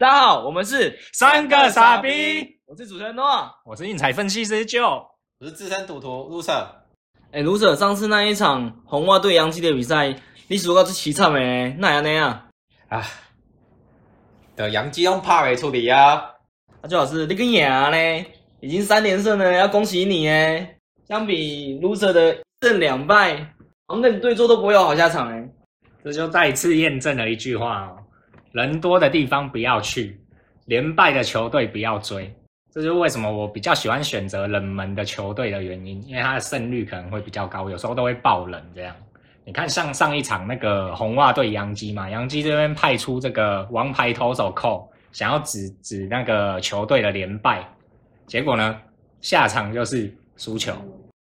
大家好，我们是三个傻逼，我是主持人诺。我是运彩分析师 Joe，我是资深赌徒 Loser。哎，卢 Sir，上次那一场红袜对洋基的比赛，你输到是凄惨诶，那样那样。啊，的杨基用帕维处理啊。那最好是你跟赢呢，已经三连胜了，要恭喜你诶。相比 Loser 的胜两败，好像跟你对坐都不会有好下场诶。这就再次验证了一句话哦：人多的地方不要去，连败的球队不要追。这就是为什么我比较喜欢选择冷门的球队的原因，因为它的胜率可能会比较高，有时候都会爆冷这样。你看像上一场那个红袜对洋基嘛，洋基这边派出这个王牌投手寇，想要指指那个球队的连败，结果呢下场就是输球。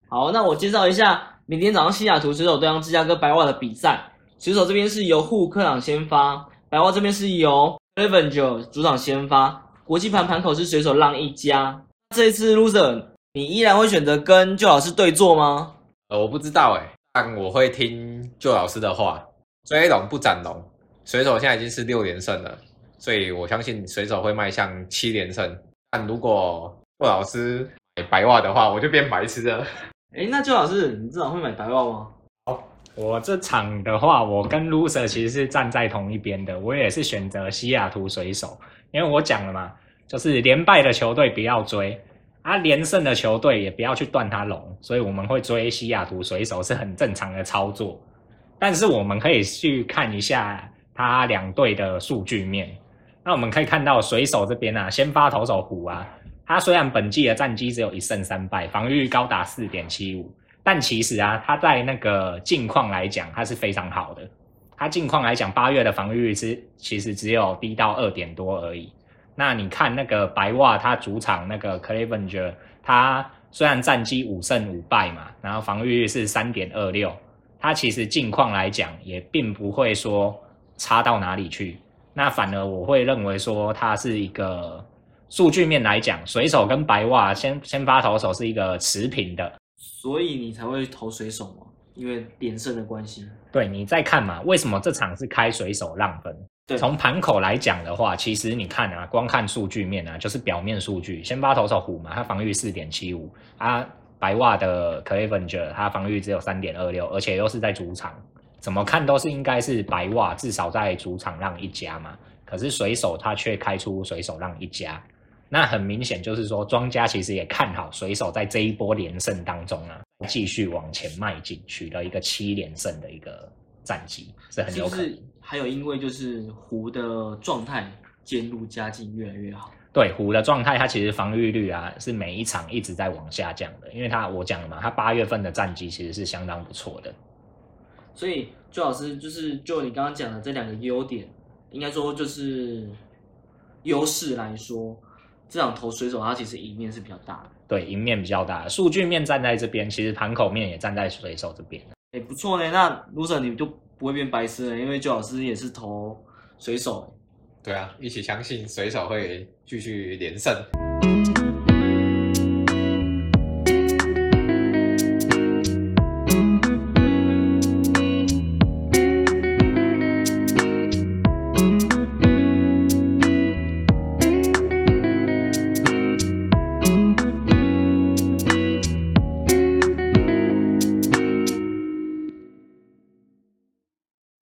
好，那我介绍一下明天早上西雅图水手对上芝加哥白袜的比赛。水手这边是由户客场先发，白袜这边是由 Avenger 主场先发。国际盘盘口是水手浪一家。这一次 Loser，你依然会选择跟旧老师对坐吗？呃，我不知道哎，但我会听旧老师的话，追龙不斩龙。水手现在已经是六连胜了，所以我相信水手会迈向七连胜。但如果旧老师买白袜的话，我就变白痴了。哎，那旧老师，你至少会买白袜吗？我这场的话，我跟 Loser 其实是站在同一边的，我也是选择西雅图水手。因为我讲了嘛，就是连败的球队不要追，啊，连胜的球队也不要去断他龙，所以我们会追西雅图水手是很正常的操作。但是我们可以去看一下他两队的数据面，那我们可以看到水手这边啊，先发投手虎啊，他虽然本季的战绩只有一胜三败，防御率高达四点七五，但其实啊，他在那个近况来讲，他是非常好的。它近况来讲，八月的防御率是其实只有低到二点多而已。那你看那个白袜，它主场那个 Clevenger，它虽然战绩五胜五败嘛，然后防御率是三点二六，它其实近况来讲也并不会说差到哪里去。那反而我会认为说，它是一个数据面来讲，水手跟白袜先先发投手是一个持平的，所以你才会投水手吗？因为连胜的关系。对你再看嘛，为什么这场是开水手让分？对，从盘口来讲的话，其实你看啊，光看数据面啊，就是表面数据，先发投手虎嘛，他防御四点七五，啊，白袜的 Clevenger 它防御只有三点二六，而且又是在主场，怎么看都是应该是白袜至少在主场让一家嘛，可是水手他却开出水手让一家，那很明显就是说庄家其实也看好水手在这一波连胜当中啊。继续往前迈进，取得一个七连胜的一个战绩，是很有可能。还有，因为就是湖的状态渐入佳境，越来越好。对湖的状态，它其实防御率啊是每一场一直在往下降的，因为他我讲了嘛，他八月份的战绩其实是相当不错的。所以周老师就是就你刚刚讲的这两个优点，应该说就是优势来说，这场投水手他其实赢面是比较大的。对，赢面比较大，数据面站在这边，其实盘口面也站在水手这边。哎，不错呢。那卢 Sir 你就不会变白痴了，因为周老师也是投水手。对啊，一起相信水手会继续连胜。